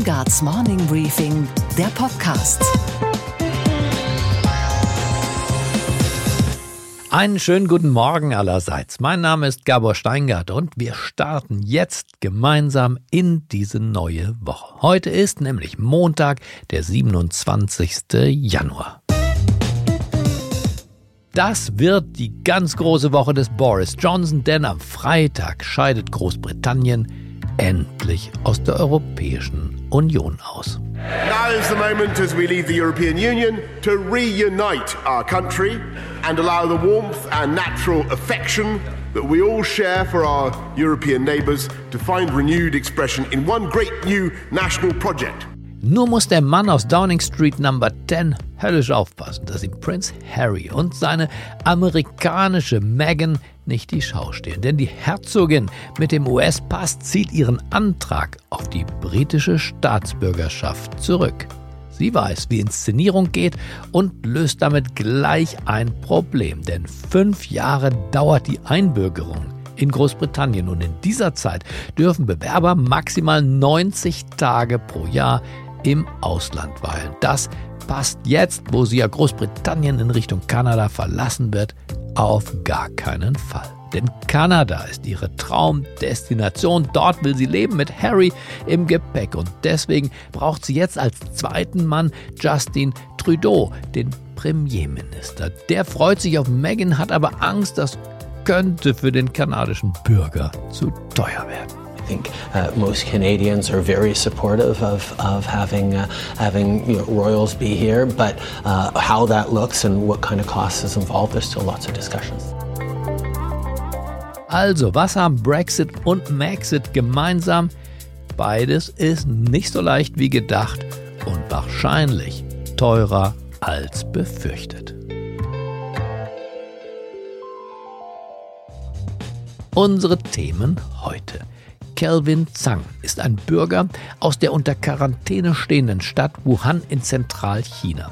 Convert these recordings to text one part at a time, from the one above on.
Steingarts Morning Briefing, der Podcast. Einen schönen guten Morgen allerseits. Mein Name ist Gabor Steingart und wir starten jetzt gemeinsam in diese neue Woche. Heute ist nämlich Montag, der 27. Januar. Das wird die ganz große Woche des Boris Johnson, denn am Freitag scheidet Großbritannien endlich aus der Europäischen Union aus. Now is the moment as we leave the European Union to reunite our country and allow the warmth and natural affection that we all share for our European neighbours to find renewed expression in one great new national project. Nur muss der Mann aus Downing Street Number 10 höllisch aufpassen, dass ihm Prince Harry und seine amerikanische Meghan nicht die Schau stehen. Denn die Herzogin mit dem US-Pass zieht ihren Antrag auf die britische Staatsbürgerschaft zurück. Sie weiß, wie Inszenierung geht und löst damit gleich ein Problem. Denn fünf Jahre dauert die Einbürgerung in Großbritannien und in dieser Zeit dürfen Bewerber maximal 90 Tage pro Jahr im Ausland weilen. Das passt jetzt, wo sie ja Großbritannien in Richtung Kanada verlassen wird, auf gar keinen Fall. Denn Kanada ist ihre Traumdestination. Dort will sie leben mit Harry im Gepäck. Und deswegen braucht sie jetzt als zweiten Mann Justin Trudeau, den Premierminister. Der freut sich auf Meghan, hat aber Angst, das könnte für den kanadischen Bürger zu teuer werden. Think uh, most Canadians are very supportive of, of having, uh, having you know, royals be here, but uh, how that looks and what kind of costs is involved, there's still lots of discussions. Also, was haben Brexit und Maxit gemeinsam? Beides ist nicht so leicht wie gedacht und wahrscheinlich teurer als befürchtet. Unsere Themen heute. Kelvin Zhang ist ein Bürger aus der unter Quarantäne stehenden Stadt Wuhan in Zentralchina,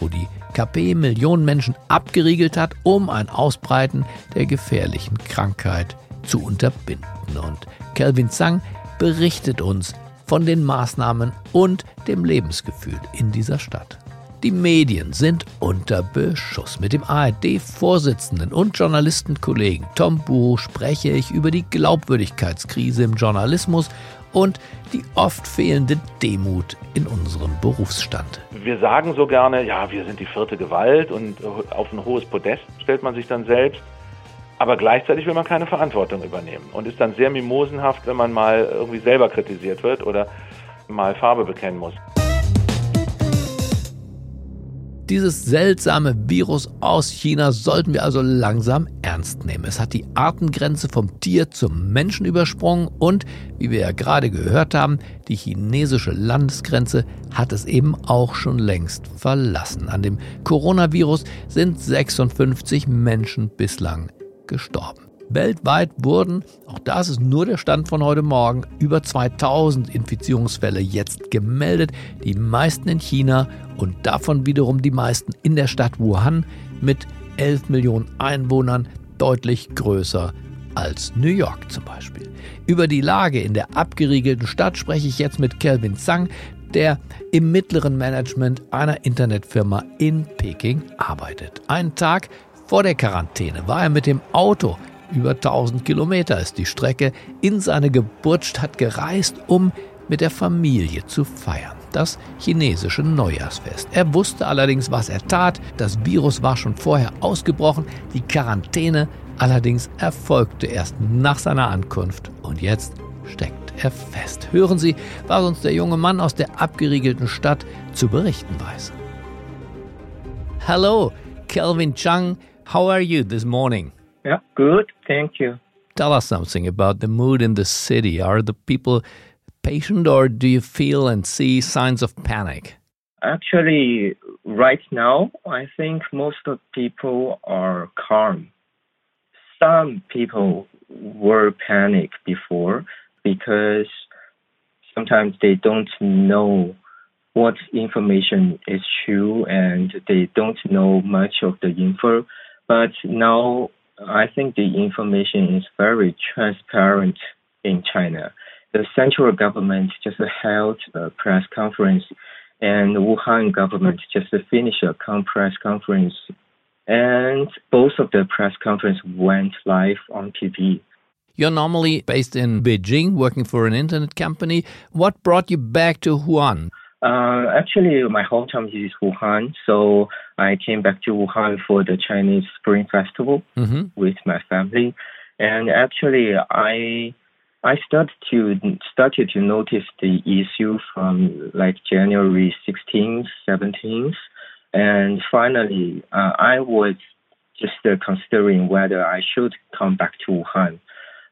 wo die KP Millionen Menschen abgeriegelt hat, um ein Ausbreiten der gefährlichen Krankheit zu unterbinden. Und Kelvin Zhang berichtet uns von den Maßnahmen und dem Lebensgefühl in dieser Stadt. Die Medien sind unter Beschuss. Mit dem ARD-Vorsitzenden und Journalistenkollegen Tom Buch spreche ich über die Glaubwürdigkeitskrise im Journalismus und die oft fehlende Demut in unserem Berufsstand. Wir sagen so gerne, ja, wir sind die vierte Gewalt und auf ein hohes Podest stellt man sich dann selbst. Aber gleichzeitig will man keine Verantwortung übernehmen und ist dann sehr mimosenhaft, wenn man mal irgendwie selber kritisiert wird oder mal Farbe bekennen muss. Dieses seltsame Virus aus China sollten wir also langsam ernst nehmen. Es hat die Artengrenze vom Tier zum Menschen übersprungen und, wie wir ja gerade gehört haben, die chinesische Landesgrenze hat es eben auch schon längst verlassen. An dem Coronavirus sind 56 Menschen bislang gestorben. Weltweit wurden, auch das ist nur der Stand von heute Morgen, über 2000 Infizierungsfälle jetzt gemeldet, die meisten in China und davon wiederum die meisten in der Stadt Wuhan mit 11 Millionen Einwohnern, deutlich größer als New York zum Beispiel. Über die Lage in der abgeriegelten Stadt spreche ich jetzt mit Kelvin Zhang, der im mittleren Management einer Internetfirma in Peking arbeitet. Einen Tag vor der Quarantäne war er mit dem Auto über 1000 Kilometer ist die Strecke in seine Geburtsstadt gereist, um mit der Familie zu feiern. Das chinesische Neujahrsfest. Er wusste allerdings, was er tat. Das Virus war schon vorher ausgebrochen. Die Quarantäne allerdings erfolgte erst nach seiner Ankunft. Und jetzt steckt er fest. Hören Sie, was uns der junge Mann aus der abgeriegelten Stadt zu berichten weiß. Hello, Kelvin Chang. How are you this morning? Yeah, good. Thank you. Tell us something about the mood in the city. Are the people patient or do you feel and see signs of panic? Actually, right now, I think most of people are calm. Some people were panicked before because sometimes they don't know what information is true and they don't know much of the info. But now I think the information is very transparent in China. The central government just held a press conference, and the Wuhan government just finished a press conference, and both of the press conference went live on TV. You're normally based in Beijing, working for an internet company. What brought you back to Wuhan? Uh, actually, my hometown is Wuhan, so I came back to Wuhan for the Chinese Spring Festival Mm-hmm. with my family, and actually, I I started to started to notice the issue from like January 16th, 17th, and finally, uh, I was just uh, considering whether I should come back to Wuhan,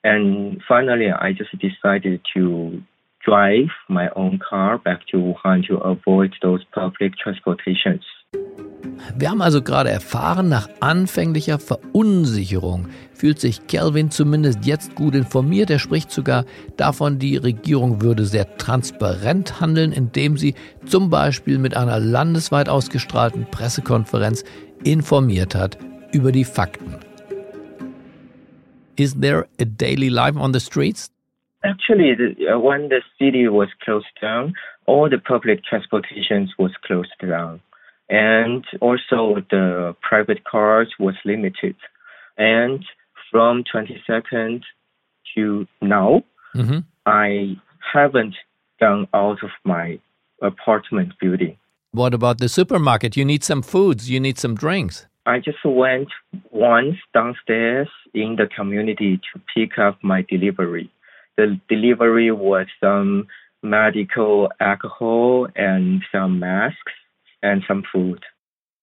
and finally, I just decided to drive my own car back to Wuhan to avoid those public transportations. Wir haben also gerade erfahren, nach anfänglicher Verunsicherung fühlt sich Kelvin zumindest jetzt gut informiert. Er spricht sogar davon, die Regierung würde sehr transparent handeln, indem sie zum Beispiel mit einer landesweit ausgestrahlten Pressekonferenz informiert hat über die Fakten. Is there a daily life on the streets? Actually, the, uh, when the city was closed down, all the public transportations was closed down, and also the private cars was limited. And from 22nd to now, Mhm. I haven't gone out of my apartment building. What about the supermarket? You need some foods, you need some drinks. I just went once downstairs in the community to pick up my delivery. The delivery was some medical alcohol and some masks and some food.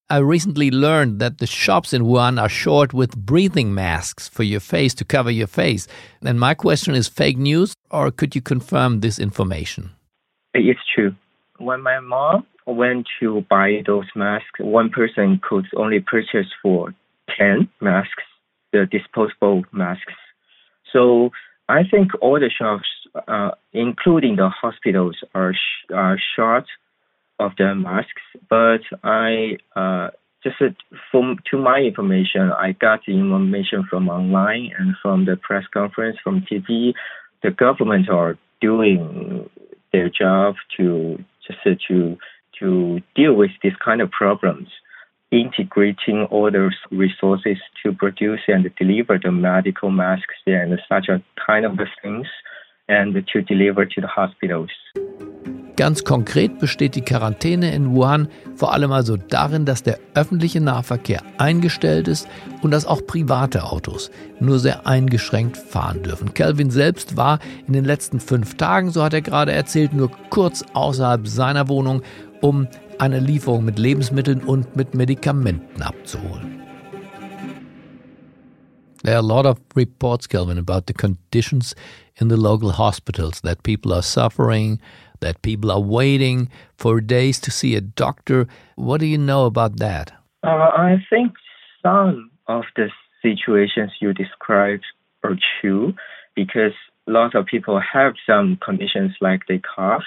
I recently learned that the shops in Wuhan are short with breathing masks for your face to cover your face. And my question is fake news, or could you confirm this information? It's true. When my mom went to buy those masks, one person could only purchase for 10 masks, the disposable masks. So I think all the shops, uh, including the hospitals, are, sh- are short of the masks. But I uh, just from to my information, I got the information from online and from the press conference from TV. The government are doing their job to just to to deal with this kind of problems, integrating all those resources to produce and deliver the medical masks and such a kind of things, and to deliver to the hospitals. Ganz konkret besteht die Quarantäne in Wuhan vor allem also darin, dass der öffentliche Nahverkehr eingestellt ist und dass auch private Autos nur sehr eingeschränkt fahren dürfen. Calvin selbst war in den letzten fünf Tagen, so hat er gerade erzählt, nur kurz außerhalb seiner Wohnung, um eine Lieferung mit Lebensmitteln und mit Medikamenten abzuholen. There are a lot of reports, Kelvin, about the conditions in the local hospitals that people are suffering, that people are waiting for days to see a doctor. What do you know about that? Uh, I think some of the situations you described are true because lots of people have some conditions like they cough.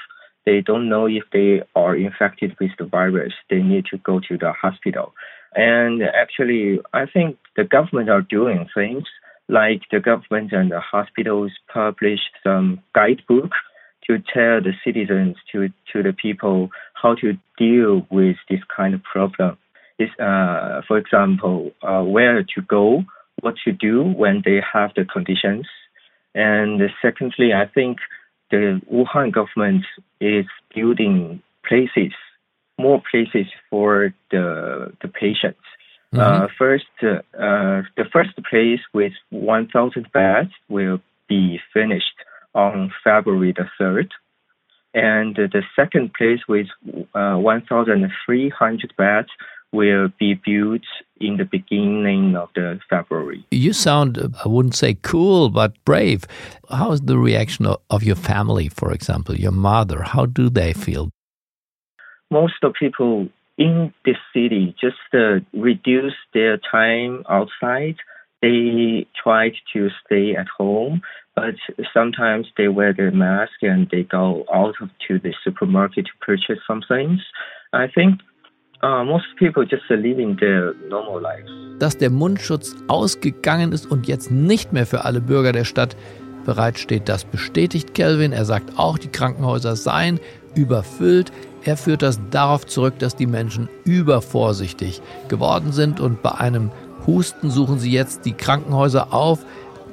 They don't know if they are infected with the virus. They need to go to the hospital. And actually, I think the government are doing things like the government and the hospitals published some guidebook to tell the citizens to to the people how to deal with this kind of problem. Is uh, for example, uh, where to go, what to do when they have the conditions, and secondly, I think the Wuhan government is building places, more places for the the patients. Uh, first, uh, the first place with 1,000 beds will be finished on February the 3rd. And the second place with uh, 1,300 beds will be built in the beginning of the February. You sound, I wouldn't say cool, but brave. How is the reaction of, your family, for example, your mother? How do they feel? Most of people in the city just uh, reduce their time outside. They try to stay at home, but sometimes they wear their mask and they go out to the supermarket to purchase some things. I think uh. Dass der Mundschutz ausgegangen ist und jetzt nicht mehr für alle Bürger der Stadt bereitsteht. Das bestätigt Kelvin. Er sagt auch, die Krankenhäuser seien überfüllt. Er führt das darauf zurück, dass die Menschen übervorsichtig geworden sind und bei einem Husten suchen sie jetzt die Krankenhäuser auf.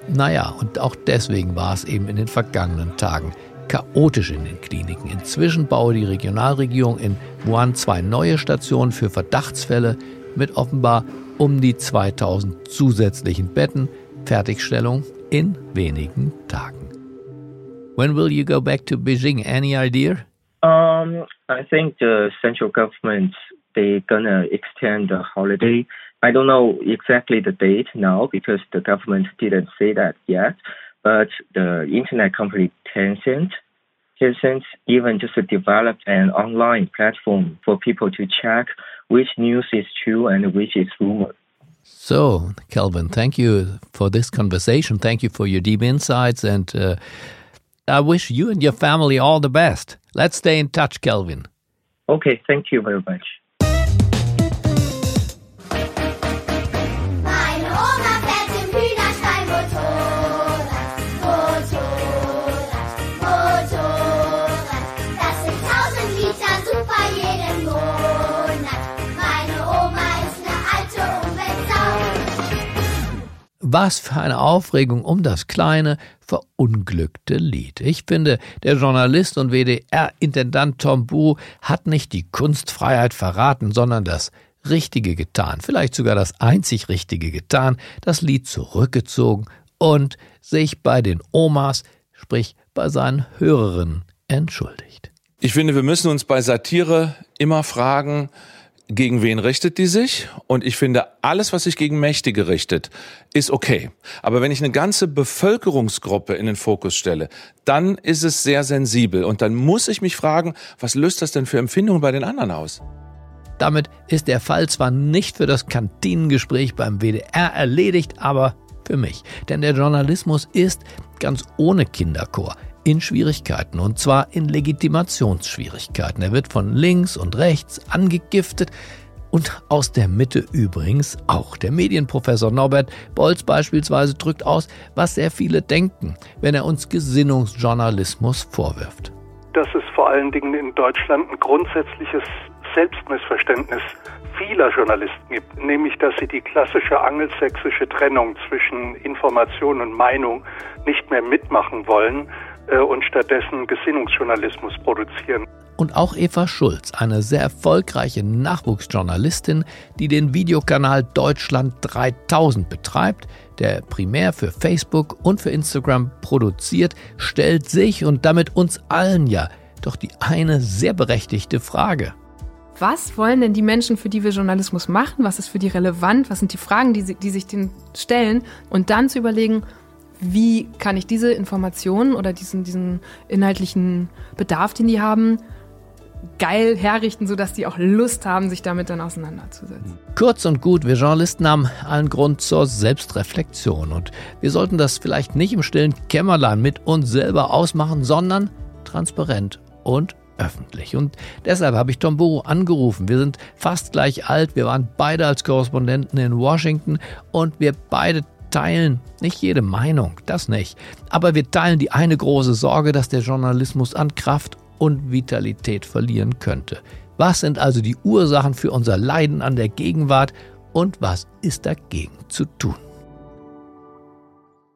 Naja, und auch deswegen war es eben in den vergangenen Tagen chaotisch in den Kliniken. Inzwischen baue die Regionalregierung in Wuhan zwei neue Stationen für Verdachtsfälle mit offenbar um die 2000 zusätzlichen Betten. Fertigstellung in wenigen Tagen. When will you go back to Beijing? Any idea? Um, I think the central government they gonna extend the holiday. I don't know exactly the date now because the government didn't say that yet. But the internet company Tencent, Even just developed an online platform for people to check which news is true and which is rumor. So, Kelvin, thank you for this conversation. Thank you for your deep insights, and uh, I wish you and your family all the best. Let's stay in touch, Kelvin. Okay, thank you very much. Was für eine Aufregung um das kleine, verunglückte Lied. Ich finde, der Journalist und WDR-Intendant Tom Bu hat nicht die Kunstfreiheit verraten, sondern das Richtige getan, vielleicht sogar das einzig Richtige getan, das Lied zurückgezogen und sich bei den Omas, sprich bei seinen Hörerinnen, entschuldigt. Ich finde, wir müssen uns bei Satire immer fragen, gegen wen richtet die sich? Und ich finde, alles, was sich gegen Mächtige richtet, ist okay. Aber wenn ich eine ganze Bevölkerungsgruppe in den Fokus stelle, dann ist es sehr sensibel. Und dann muss ich mich fragen, was löst das denn für Empfindungen bei den anderen aus? Damit ist der Fall zwar nicht für das Kantinengespräch beim WDR erledigt, aber für mich. Denn der Journalismus ist ganz ohne Kinderchor in Schwierigkeiten und zwar in Legitimationsschwierigkeiten. Er wird von links und rechts angegiftet und aus der Mitte übrigens auch. Der Medienprofessor Norbert Bolz beispielsweise drückt aus, was sehr viele denken, wenn er uns Gesinnungsjournalismus vorwirft. dass es vor allen Dingen in Deutschland ein grundsätzliches Selbstmissverständnis vieler Journalisten gibt, nämlich dass sie die klassische angelsächsische Trennung zwischen Information und Meinung nicht mehr mitmachen wollen und stattdessen Gesinnungsjournalismus produzieren. Und auch Eva Schulz, eine sehr erfolgreiche Nachwuchsjournalistin, die den Videokanal Deutschland 3000 betreibt, der primär für Facebook und für Instagram produziert, stellt sich und damit uns allen ja doch die eine sehr berechtigte Frage. Was wollen denn die Menschen, für die wir Journalismus machen? Was ist für die relevant? Was sind die Fragen, die, sie, die sich denen stellen? Und dann zu überlegen, wie kann ich diese Informationen oder diesen, diesen inhaltlichen Bedarf, den die haben, geil herrichten, sodass die auch Lust haben, sich damit dann auseinanderzusetzen. Kurz und gut, wir Journalisten haben allen Grund zur Selbstreflexion und wir sollten das vielleicht nicht im stillen Kämmerlein mit uns selber ausmachen, sondern transparent und öffentlich. Und deshalb habe ich Tom Buro angerufen. Wir sind fast gleich alt, wir waren beide als Korrespondenten in Washington und wir beide teilen nicht jede Meinung, das nicht. Aber wir teilen die eine große Sorge, dass der Journalismus an Kraft und Vitalität verlieren könnte. Was sind also die Ursachen für unser Leiden an der Gegenwart und was ist dagegen zu tun?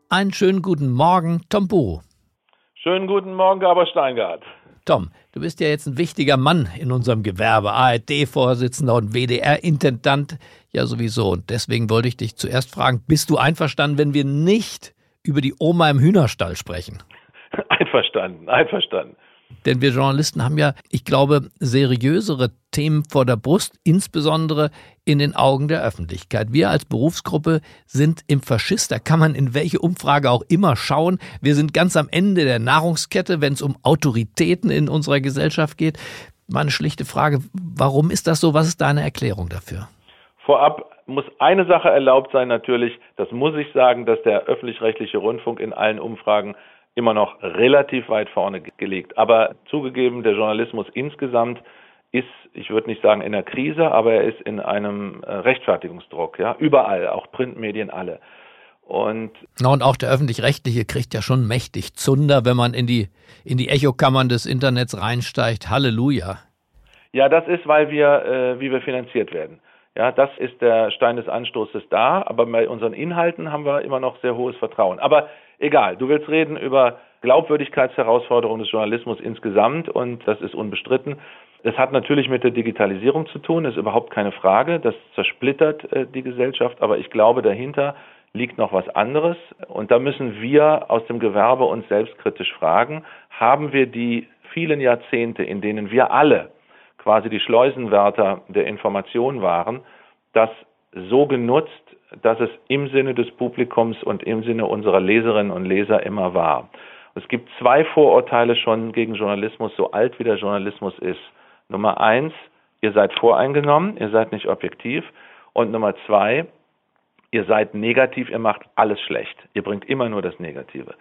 Einen schönen guten Morgen, Tom Buro. Schönen guten Morgen, Gaber Steingart. Tom, du bist ja jetzt ein wichtiger Mann in unserem Gewerbe, ARD-Vorsitzender und WDR-Intendant ja sowieso. Und deswegen wollte ich dich zuerst fragen, bist du einverstanden, wenn wir nicht über die Oma im Hühnerstall sprechen? Einverstanden, einverstanden. Denn wir Journalisten haben ja, ich glaube, seriösere Themen vor der Brust, insbesondere in den Augen der Öffentlichkeit. Wir als Berufsgruppe sind im Faschist, da kann man in welche Umfrage auch immer schauen. Wir sind ganz am Ende der Nahrungskette, wenn es um Autoritäten in unserer Gesellschaft geht. Meine schlichte Frage, warum ist das so? Was ist deine Erklärung dafür? Vorab muss eine Sache erlaubt sein, natürlich, das muss ich sagen, dass der öffentlich-rechtliche Rundfunk in allen Umfragen immer noch relativ weit vorne gelegt. Aber zugegeben, der Journalismus insgesamt ist, ich würde nicht sagen in der Krise, aber er ist in einem äh, Rechtfertigungsdruck, ja, überall, auch Printmedien alle. Und, Na, und auch der öffentlich-rechtliche kriegt ja schon mächtig Zunder, wenn man in die, in die Echokammern des Internets reinsteigt. Halleluja. Ja, das ist, weil wir, äh, wie wir finanziert werden. Ja, das ist der Stein des Anstoßes da, aber bei unseren Inhalten haben wir immer noch sehr hohes Vertrauen. Aber egal, du willst reden über Glaubwürdigkeitsherausforderungen des Journalismus insgesamt und das ist unbestritten. Das hat natürlich mit der Digitalisierung zu tun, ist überhaupt keine Frage. Das zersplittert äh, die Gesellschaft, aber ich glaube, dahinter liegt noch was anderes. Und da müssen wir aus dem Gewerbe uns selbstkritisch fragen, haben wir die vielen Jahrzehnte, in denen wir alle quasi die Schleusenwärter der Information waren, das so genutzt, dass es im Sinne des Publikums und im Sinne unserer Leserinnen und Leser immer war. Es gibt zwei Vorurteile schon gegen Journalismus, so alt wie der Journalismus ist. Nummer eins, ihr seid voreingenommen, ihr seid nicht objektiv. Und Nummer zwei, ihr seid negativ, ihr macht alles schlecht. Ihr bringt immer nur das Negative.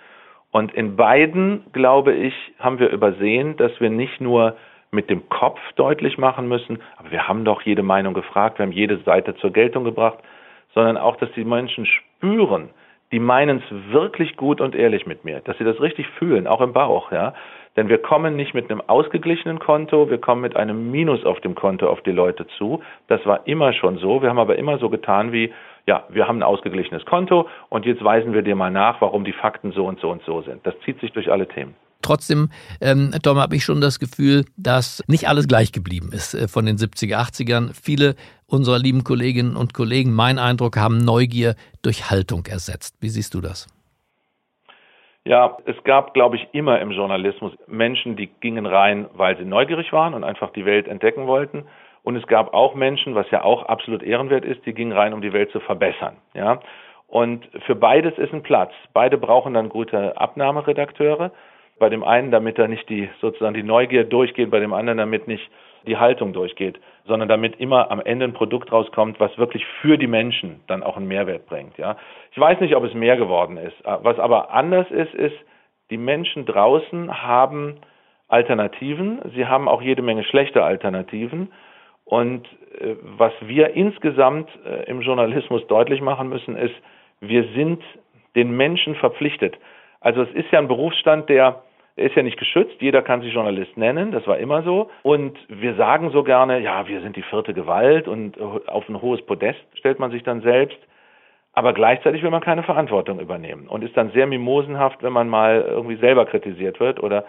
Und in beiden, glaube ich, haben wir übersehen, dass wir nicht nur mit dem Kopf deutlich machen müssen, aber wir haben doch jede Meinung gefragt, wir haben jede Seite zur Geltung gebracht, sondern auch, dass die Menschen spüren, die meinen es wirklich gut und ehrlich mit mir, dass sie das richtig fühlen, auch im Bauch, ja. Denn wir kommen nicht mit einem ausgeglichenen Konto, wir kommen mit einem Minus auf dem Konto auf die Leute zu. Das war immer schon so. Wir haben aber immer so getan wie, ja, wir haben ein ausgeglichenes Konto und jetzt weisen wir dir mal nach, warum die Fakten so und so und so sind. Das zieht sich durch alle Themen. Trotzdem, ähm, Tom, habe ich schon das Gefühl, dass nicht alles gleich geblieben ist äh, von den 70er, 80ern. Viele unserer lieben Kolleginnen und Kollegen, mein Eindruck, haben Neugier durch Haltung ersetzt. Wie siehst du das? Ja, es gab, glaube ich, immer im Journalismus Menschen, die gingen rein, weil sie neugierig waren und einfach die Welt entdecken wollten. Und es gab auch Menschen, was ja auch absolut ehrenwert ist, die gingen rein, um die Welt zu verbessern. Ja. Und für beides ist ein Platz. Beide brauchen dann gute Abnahmeredakteure. Bei dem einen, damit da nicht die sozusagen die Neugier durchgeht, bei dem anderen, damit nicht die Haltung durchgeht, sondern damit immer am Ende ein Produkt rauskommt, was wirklich für die Menschen dann auch einen Mehrwert bringt. Ja, ich weiß nicht, ob es mehr geworden ist. Was aber anders ist, ist, die Menschen draußen haben Alternativen. Sie haben auch jede Menge schlechte Alternativen. Und äh, was wir insgesamt äh, im Journalismus deutlich machen müssen, ist, wir sind den Menschen verpflichtet. Also es ist ja ein Berufsstand, der er ist ja nicht geschützt, jeder kann sich Journalist nennen, das war immer so. Und wir sagen so gerne, ja, wir sind die vierte Gewalt und auf ein hohes Podest stellt man sich dann selbst. Aber gleichzeitig will man keine Verantwortung übernehmen und ist dann sehr mimosenhaft, wenn man mal irgendwie selber kritisiert wird oder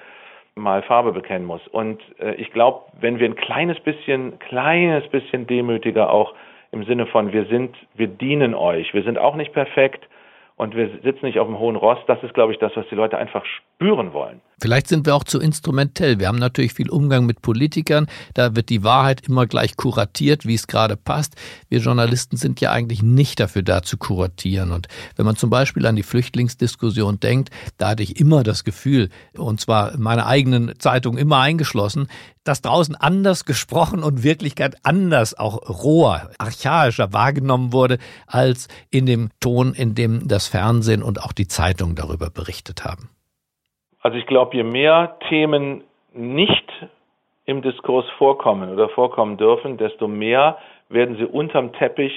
mal Farbe bekennen muss. Und äh, ich glaube, wenn wir ein kleines bisschen, kleines bisschen demütiger auch im Sinne von wir sind, wir dienen euch, wir sind auch nicht perfekt, und wir sitzen nicht auf dem hohen Ross. Das ist, glaube ich, das, was die Leute einfach spüren wollen. Vielleicht sind wir auch zu instrumentell. Wir haben natürlich viel Umgang mit Politikern. Da wird die Wahrheit immer gleich kuratiert, wie es gerade passt. Wir Journalisten sind ja eigentlich nicht dafür da zu kuratieren. Und wenn man zum Beispiel an die Flüchtlingsdiskussion denkt, da hatte ich immer das Gefühl, und zwar meine eigenen Zeitungen immer eingeschlossen, dass draußen anders gesprochen und Wirklichkeit anders, auch roher, archaischer wahrgenommen wurde, als in dem Ton, in dem das Fernsehen und auch die Zeitungen darüber berichtet haben. Also ich glaube, je mehr Themen nicht im Diskurs vorkommen oder vorkommen dürfen, desto mehr werden sie unterm Teppich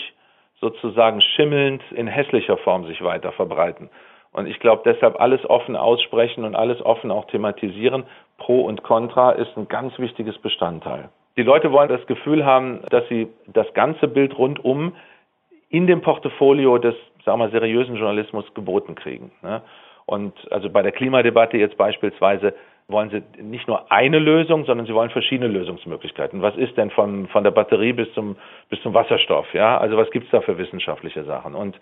sozusagen schimmelnd in hässlicher Form sich weiter verbreiten. Und ich glaube deshalb alles offen aussprechen und alles offen auch thematisieren, pro und contra, ist ein ganz wichtiges Bestandteil. Die Leute wollen das Gefühl haben, dass sie das ganze Bild rundum in dem Portfolio des, sagen wir mal, seriösen Journalismus geboten kriegen. Ne? Und also bei der Klimadebatte jetzt beispielsweise wollen Sie nicht nur eine Lösung, sondern Sie wollen verschiedene Lösungsmöglichkeiten. Was ist denn von, von der Batterie bis zum, bis zum Wasserstoff? Ja, also was gibt's da für wissenschaftliche Sachen? Und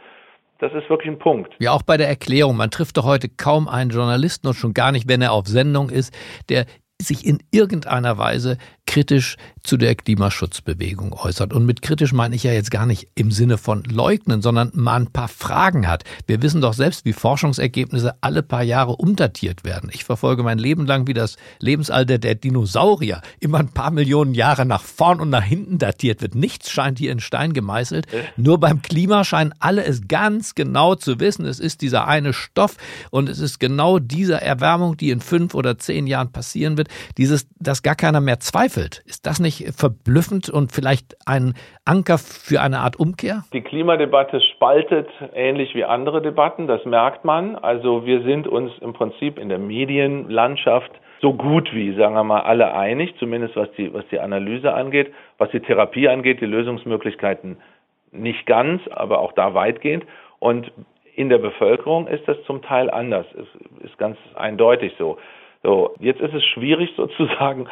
das ist wirklich ein Punkt. Ja, auch bei der Erklärung. Man trifft doch heute kaum einen Journalisten und schon gar nicht, wenn er auf Sendung ist, der sich in irgendeiner Weise kritisch zu der Klimaschutzbewegung äußert. Und mit kritisch meine ich ja jetzt gar nicht im Sinne von leugnen, sondern mal ein paar Fragen hat. Wir wissen doch selbst, wie Forschungsergebnisse alle paar Jahre umdatiert werden. Ich verfolge mein Leben lang, wie das Lebensalter der Dinosaurier immer ein paar Millionen Jahre nach vorn und nach hinten datiert wird. Nichts scheint hier in Stein gemeißelt. Nur beim Klima scheinen alle es ganz genau zu wissen. Es ist dieser eine Stoff und es ist genau diese Erwärmung, die in fünf oder zehn Jahren passieren wird. Wird, dieses, dass gar keiner mehr zweifelt. Ist das nicht verblüffend und vielleicht ein Anker für eine Art Umkehr? Die Klimadebatte spaltet ähnlich wie andere Debatten, das merkt man. Also wir sind uns im Prinzip in der Medienlandschaft so gut wie, sagen wir mal, alle einig, zumindest was die, was die Analyse angeht, was die Therapie angeht, die Lösungsmöglichkeiten nicht ganz, aber auch da weitgehend. Und in der Bevölkerung ist das zum Teil anders. Es ist ganz eindeutig so. So, jetzt ist es schwierig sozusagen,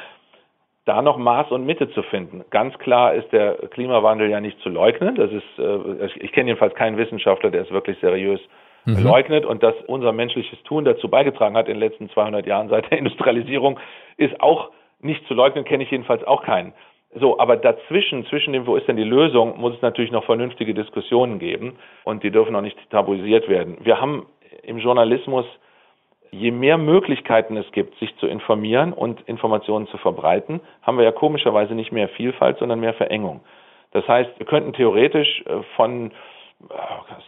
da noch Maß und Mitte zu finden. Ganz klar ist der Klimawandel ja nicht zu leugnen. Das ist, äh, ich kenne jedenfalls keinen Wissenschaftler, der es wirklich seriös mhm. leugnet und dass unser menschliches Tun dazu beigetragen hat in den letzten 200 Jahren seit der Industrialisierung, ist auch nicht zu leugnen, kenne ich jedenfalls auch keinen. So, aber dazwischen, zwischen dem, wo ist denn die Lösung, muss es natürlich noch vernünftige Diskussionen geben und die dürfen auch nicht tabuisiert werden. Wir haben im Journalismus, je mehr Möglichkeiten es gibt, sich zu informieren und Informationen zu verbreiten, haben wir ja komischerweise nicht mehr Vielfalt, sondern mehr Verengung. Das heißt, wir könnten theoretisch äh, von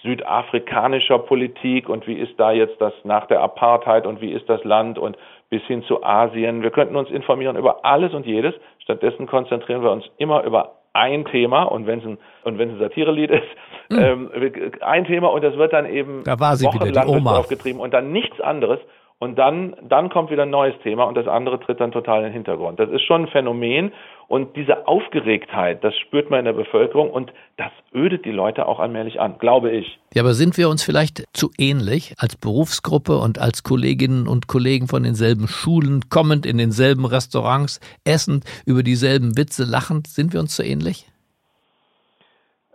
südafrikanischer Politik und wie ist da jetzt das nach der Apartheid und wie ist das Land und bis hin zu Asien. Wir könnten uns informieren über alles und jedes. Stattdessen konzentrieren wir uns immer über ein Thema und wenn es ein, und wenn es ein Satirelied ist, mhm. ähm, ein Thema und das wird dann eben da war sie wochenlang wieder, die Oma. aufgetrieben und dann nichts anderes. Und dann, dann kommt wieder ein neues Thema und das andere tritt dann total in den Hintergrund. Das ist schon ein Phänomen und diese Aufgeregtheit, das spürt man in der Bevölkerung und das ödet die Leute auch allmählich an, glaube ich. Ja, aber sind wir uns vielleicht zu ähnlich als Berufsgruppe und als Kolleginnen und Kollegen von denselben Schulen, kommend in denselben Restaurants, essend, über dieselben Witze lachend, sind wir uns zu ähnlich?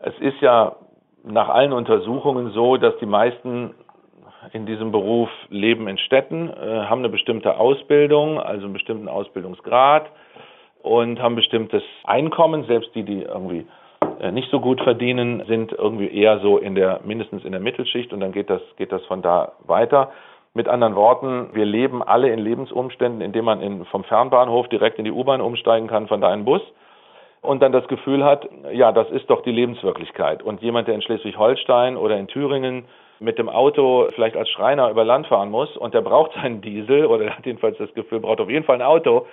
Es ist ja nach allen Untersuchungen so, dass die meisten in diesem Beruf leben in Städten, äh, haben eine bestimmte Ausbildung, also einen bestimmten Ausbildungsgrad und haben bestimmtes Einkommen. Selbst die, die irgendwie äh, nicht so gut verdienen, sind irgendwie eher so in der, mindestens in der Mittelschicht und dann geht das, geht das von da weiter. Mit anderen Worten, wir leben alle in Lebensumständen, in denen man in, vom Fernbahnhof direkt in die U-Bahn umsteigen kann, von da in Bus und dann das Gefühl hat, ja, das ist doch die Lebenswirklichkeit. Und jemand, der in Schleswig-Holstein oder in Thüringen mit dem Auto vielleicht als Schreiner über Land fahren muss und der braucht seinen Diesel oder hat jedenfalls das Gefühl, braucht auf jeden Fall ein Auto,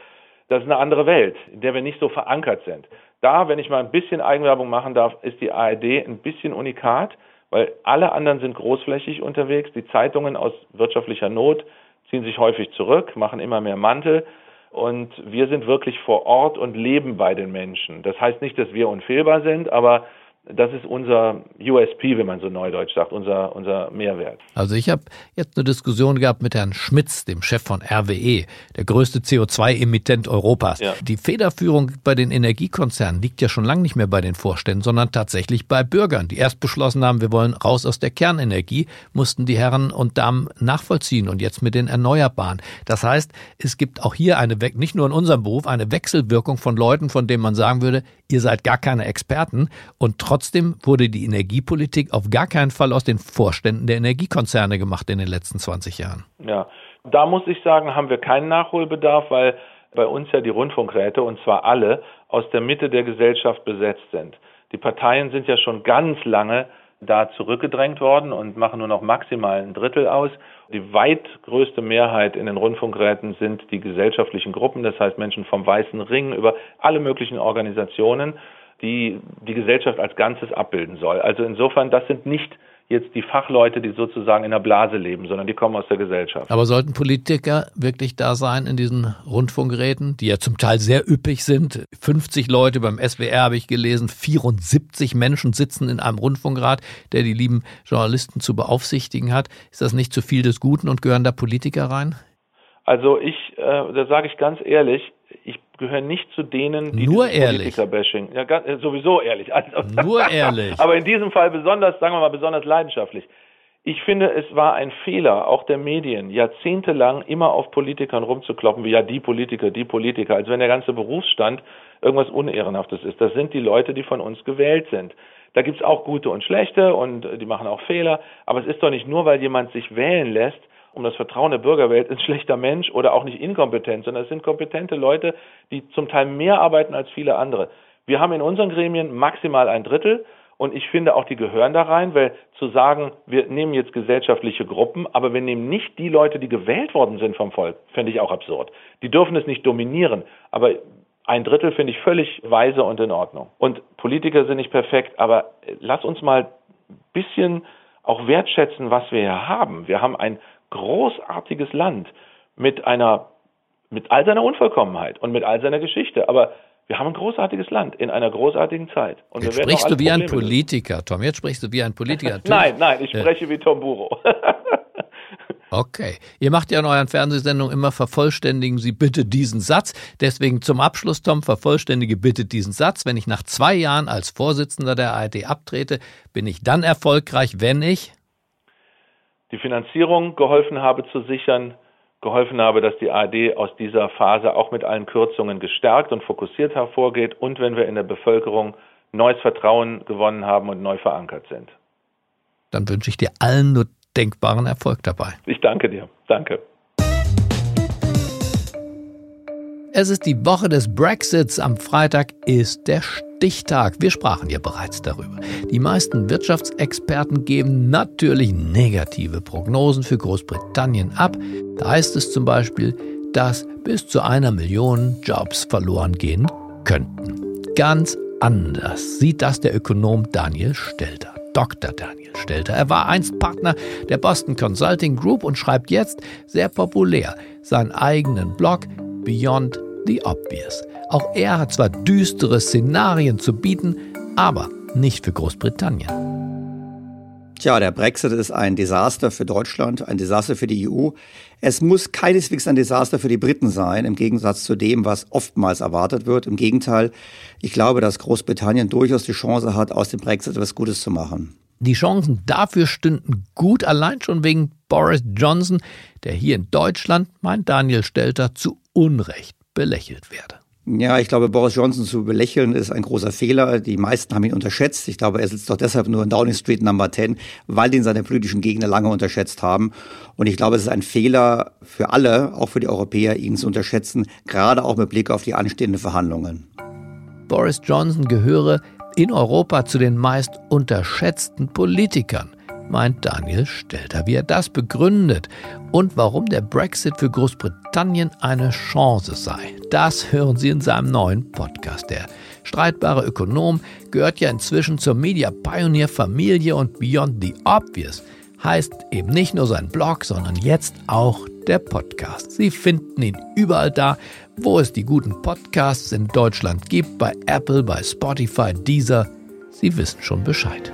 das ist eine andere Welt, in der wir nicht so verankert sind. Da, wenn ich mal ein bisschen Eigenwerbung machen darf, ist die ARD ein bisschen unikat, weil alle anderen sind großflächig unterwegs. Die Zeitungen aus wirtschaftlicher Not ziehen sich häufig zurück, machen immer mehr Mantel. Und wir sind wirklich vor Ort und leben bei den Menschen. Das heißt nicht, dass wir unfehlbar sind, aber das ist unser USP, wenn man so neudeutsch sagt, unser, unser Mehrwert. Also ich habe jetzt eine Diskussion gehabt mit Herrn Schmitz, dem Chef von RWE, der größte CO2-Emittent Europas. Ja. Die Federführung bei den Energiekonzernen liegt ja schon lange nicht mehr bei den Vorständen, sondern tatsächlich bei Bürgern, die erst beschlossen haben, wir wollen raus aus der Kernenergie, mussten die Herren und Damen nachvollziehen und jetzt mit den Erneuerbaren. Das heißt, es gibt auch hier eine, nicht nur in unserem Beruf, eine Wechselwirkung von Leuten, von denen man sagen würde, ihr seid gar keine Experten und trotzdem wurde die Energiepolitik auf gar keinen Fall aus den Vorständen der Energiekonzerne gemacht in den letzten 20 Jahren. Ja, da muss ich sagen, haben wir keinen Nachholbedarf, weil bei uns ja die Rundfunkräte, und zwar alle, aus der Mitte der Gesellschaft besetzt sind. Die Parteien sind ja schon ganz lange da zurückgedrängt worden und machen nur noch maximal ein Drittel aus. Die weit größte Mehrheit in den Rundfunkräten sind die gesellschaftlichen Gruppen, das heißt Menschen vom Weißen Ring über alle möglichen Organisationen, die die Gesellschaft als Ganzes abbilden soll. Also insofern, das sind nicht jetzt die Fachleute, die sozusagen in der Blase leben, sondern die kommen aus der Gesellschaft. Aber sollten Politiker wirklich da sein in diesen Rundfunkräten, die ja zum Teil sehr üppig sind? 50 Leute beim SWR habe ich gelesen, 74 Menschen sitzen in einem Rundfunkrat, der die lieben Journalisten zu beaufsichtigen hat. Ist das nicht zu viel des Guten und gehören da Politiker rein? Also ich, äh, da sage ich ganz ehrlich, ich gehöre nicht zu denen, die Nur ehrlich. Politiker-Bashing. Ja, ganz, äh, sowieso ehrlich. Also, Nur ehrlich. aber in diesem Fall besonders, sagen wir mal, besonders leidenschaftlich. Ich finde, es war ein Fehler, auch der Medien, jahrzehntelang immer auf Politikern rumzukloppen, wie ja die Politiker, die Politiker, als wenn der ganze Berufsstand irgendwas Unehrenhaftes ist. Das sind die Leute, die von uns gewählt sind. Da gibt's auch gute und schlechte und die machen auch Fehler, aber es ist doch nicht nur, weil jemand sich wählen lässt, um das Vertrauen der Bürgerwelt ein schlechter Mensch oder auch nicht inkompetent, sondern es sind kompetente Leute, die zum Teil mehr arbeiten als viele andere. Wir haben in unseren Gremien maximal ein Drittel Und ich finde auch, die gehören da rein, weil zu sagen, wir nehmen jetzt gesellschaftliche Gruppen, aber wir nehmen nicht die Leute, die gewählt worden sind vom Volk, fände ich auch absurd. Die dürfen es nicht dominieren, aber ein Drittel finde ich völlig weise und in Ordnung. Und Politiker sind nicht perfekt, aber lass uns mal ein bisschen auch wertschätzen, was wir hier haben. Wir haben ein großartiges Land mit einer, mit all seiner Unvollkommenheit und mit all seiner Geschichte. Aber wir haben ein großartiges Land in einer großartigen Zeit. Und jetzt sprichst du wie Probleme ein Politiker, lösen. Tom. Jetzt sprichst du wie ein Politiker. nein, nein, ich spreche wie Tom Buro. Okay. Ihr macht ja in euren Fernsehsendungen immer vervollständigen Sie bitte diesen Satz. Deswegen zum Abschluss, Tom, vervollständige bitte diesen Satz. Wenn ich nach zwei Jahren als Vorsitzender der ARD abtrete, bin ich dann erfolgreich, wenn ich die Finanzierung geholfen habe zu sichern, geholfen habe, dass die ARD aus dieser Phase auch mit allen Kürzungen gestärkt und fokussiert hervorgeht und wenn wir in der Bevölkerung neues Vertrauen gewonnen haben und neu verankert sind. Dann wünsche ich dir allen nur denkbaren Erfolg dabei. Ich danke dir. Danke. Es ist die Woche des Brexits. Am Freitag ist der Stichtag. Wir sprachen ja bereits darüber. Die meisten Wirtschaftsexperten geben natürlich negative Prognosen für Großbritannien ab. Da heißt es zum Beispiel, dass bis zu einer Million Jobs verloren gehen könnten. Ganz anders sieht das der Ökonom Daniel Stelter. Dr. Daniel Stelter. Er war einst Partner der Boston Consulting Group und schreibt jetzt sehr populär seinen eigenen Blog Beyond the Obvious. Auch er hat zwar düstere Szenarien zu bieten, aber nicht für Großbritannien. Tja, der Brexit ist ein Desaster für Deutschland, ein Desaster für die EU. Es muss keineswegs ein Desaster für die Briten sein, im Gegensatz zu dem, was oftmals erwartet wird. Im Gegenteil, ich glaube, dass Großbritannien durchaus die Chance hat, aus dem Brexit etwas Gutes zu machen. Die Chancen dafür stünden gut, allein schon wegen Boris Johnson, der hier in Deutschland, meint Daniel Stelter, zu Unrecht belächelt werde. Ja, ich glaube, Boris Johnson zu belächeln ist ein großer Fehler. Die meisten haben ihn unterschätzt. Ich glaube, er sitzt doch deshalb nur in Downing Street Number 10, weil ihn seine politischen Gegner lange unterschätzt haben. Und ich glaube, es ist ein Fehler für alle, auch für die Europäer, ihn zu unterschätzen, gerade auch mit Blick auf die anstehenden Verhandlungen. Boris Johnson gehöre in Europa zu den meist unterschätzten Politikern meint Daniel Stelter, wie er das begründet und warum der Brexit für Großbritannien eine Chance sei. Das hören Sie in seinem neuen Podcast. Der streitbare Ökonom gehört ja inzwischen zur Media Pioneer Familie und Beyond the Obvious heißt eben nicht nur sein Blog, sondern jetzt auch der Podcast. Sie finden ihn überall da, wo es die guten Podcasts in Deutschland gibt, bei Apple, bei Spotify, Deezer. Sie wissen schon Bescheid.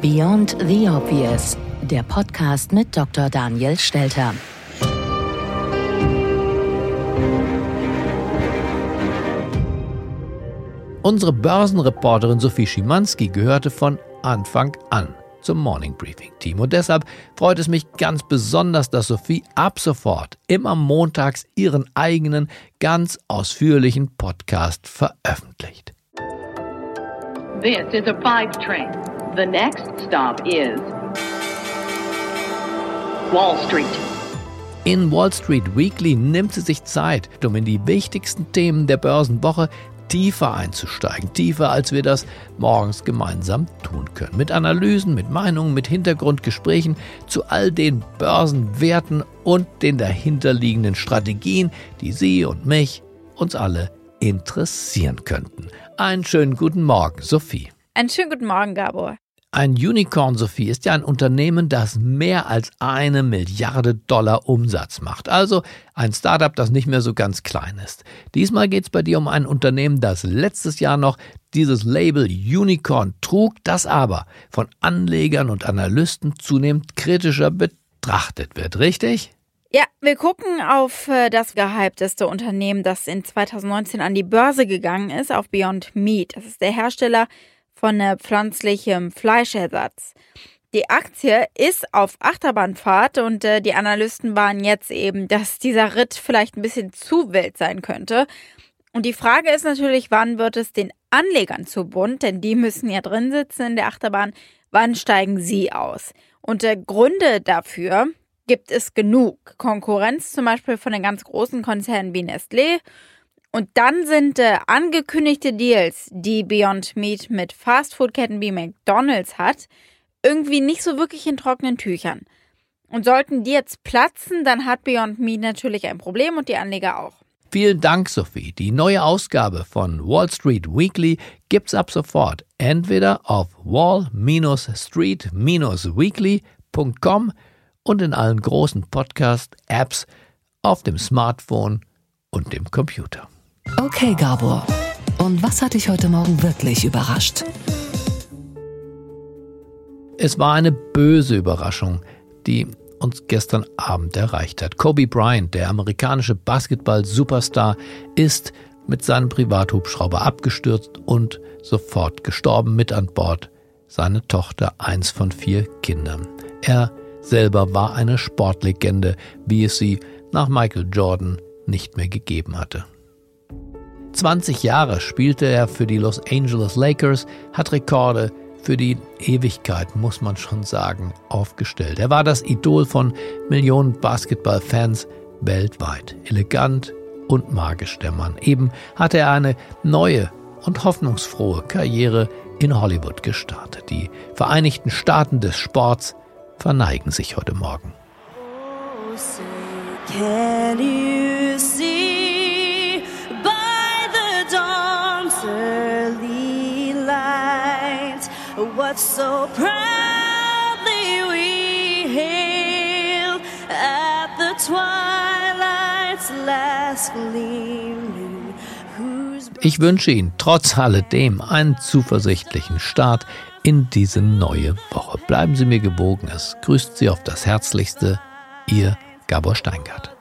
Beyond the Obvious, der Podcast mit Dr. Daniel Stelter. Unsere Börsenreporterin Sophie Schimanski gehörte von Anfang an zum Morning Briefing Team. Und deshalb freut es mich ganz besonders, dass Sophie ab sofort immer montags ihren eigenen, ganz ausführlichen Podcast veröffentlicht. This is a five train. The next stop is Wall Street. In Wall Street Weekly nimmt sie sich Zeit, um in die wichtigsten Themen der Börsenwoche tiefer einzusteigen, tiefer als wir das morgens gemeinsam tun können. Mit Analysen, mit Meinungen, mit Hintergrundgesprächen zu all den Börsenwerten und den dahinterliegenden Strategien, die Sie und mich, uns alle interessieren könnten. Einen schönen guten Morgen, Sophie. Einen schönen guten Morgen, Gabor. Ein Unicorn, Sophie, ist ja ein Unternehmen, das mehr als eine Milliarde Dollar Umsatz macht. Also ein Startup, das nicht mehr so ganz klein ist. Diesmal geht es bei dir um ein Unternehmen, das letztes Jahr noch dieses Label Unicorn trug, das aber von Anlegern und Analysten zunehmend kritischer betrachtet wird, richtig? Ja, wir gucken auf äh, das gehypteste Unternehmen, das in 2019 an die Börse gegangen ist, auf Beyond Meat. Das ist der Hersteller von äh, pflanzlichem Fleischersatz. Die Aktie ist auf Achterbahnfahrt und äh, die Analysten waren jetzt eben, dass dieser Ritt vielleicht ein bisschen zu wild sein könnte. Und die Frage ist natürlich, wann wird es den Anlegern zu bunt, denn die müssen ja drin sitzen in der Achterbahn. Wann steigen sie aus? Und äh, Gründe dafür gibt es genug. Konkurrenz zum Beispiel von den ganz großen Konzernen wie Nestlé Und dann sind äh, angekündigte Deals, die Beyond Meat mit Fastfood-Ketten wie McDonald's hat, irgendwie nicht so wirklich in trockenen Tüchern. Und sollten die jetzt platzen, dann hat Beyond Meat natürlich ein Problem und die Anleger auch. Vielen Dank, Sophie. Die neue Ausgabe von Wall Street Weekly gibt's ab sofort entweder auf wall-street-weekly.com und in allen großen Podcast-Apps auf dem Smartphone und dem Computer. Okay, Gabor. Und was hat dich heute Morgen wirklich überrascht? Es war eine böse Überraschung, die uns gestern Abend erreicht hat. Kobe Bryant, der amerikanische Basketball-Superstar, ist mit seinem Privathubschrauber abgestürzt und sofort gestorben mit an Bord seine Tochter, eins von vier Kindern. Er selber war eine Sportlegende, wie es sie nach Michael Jordan nicht mehr gegeben hatte. 20 Jahre spielte er für die Los Angeles Lakers, hat Rekorde für die Ewigkeit, muss man schon sagen, aufgestellt. Er war das Idol von Millionen Basketballfans weltweit. Elegant und magisch der Mann. Eben hatte er eine neue und hoffnungsfrohe Karriere in Hollywood gestartet. Die Vereinigten Staaten des Sports verneigen sich heute Morgen. Can you see by the dawn's early light what so proudly we hailed at the twilight's last gleaming? Whose Ich wünsche Ihnen trotz alledem einen zuversichtlichen Start in diese neue Woche. Bleiben Sie mir gewogen. Es grüßt Sie auf das Herzlichste, Ihr Gabor Steingart.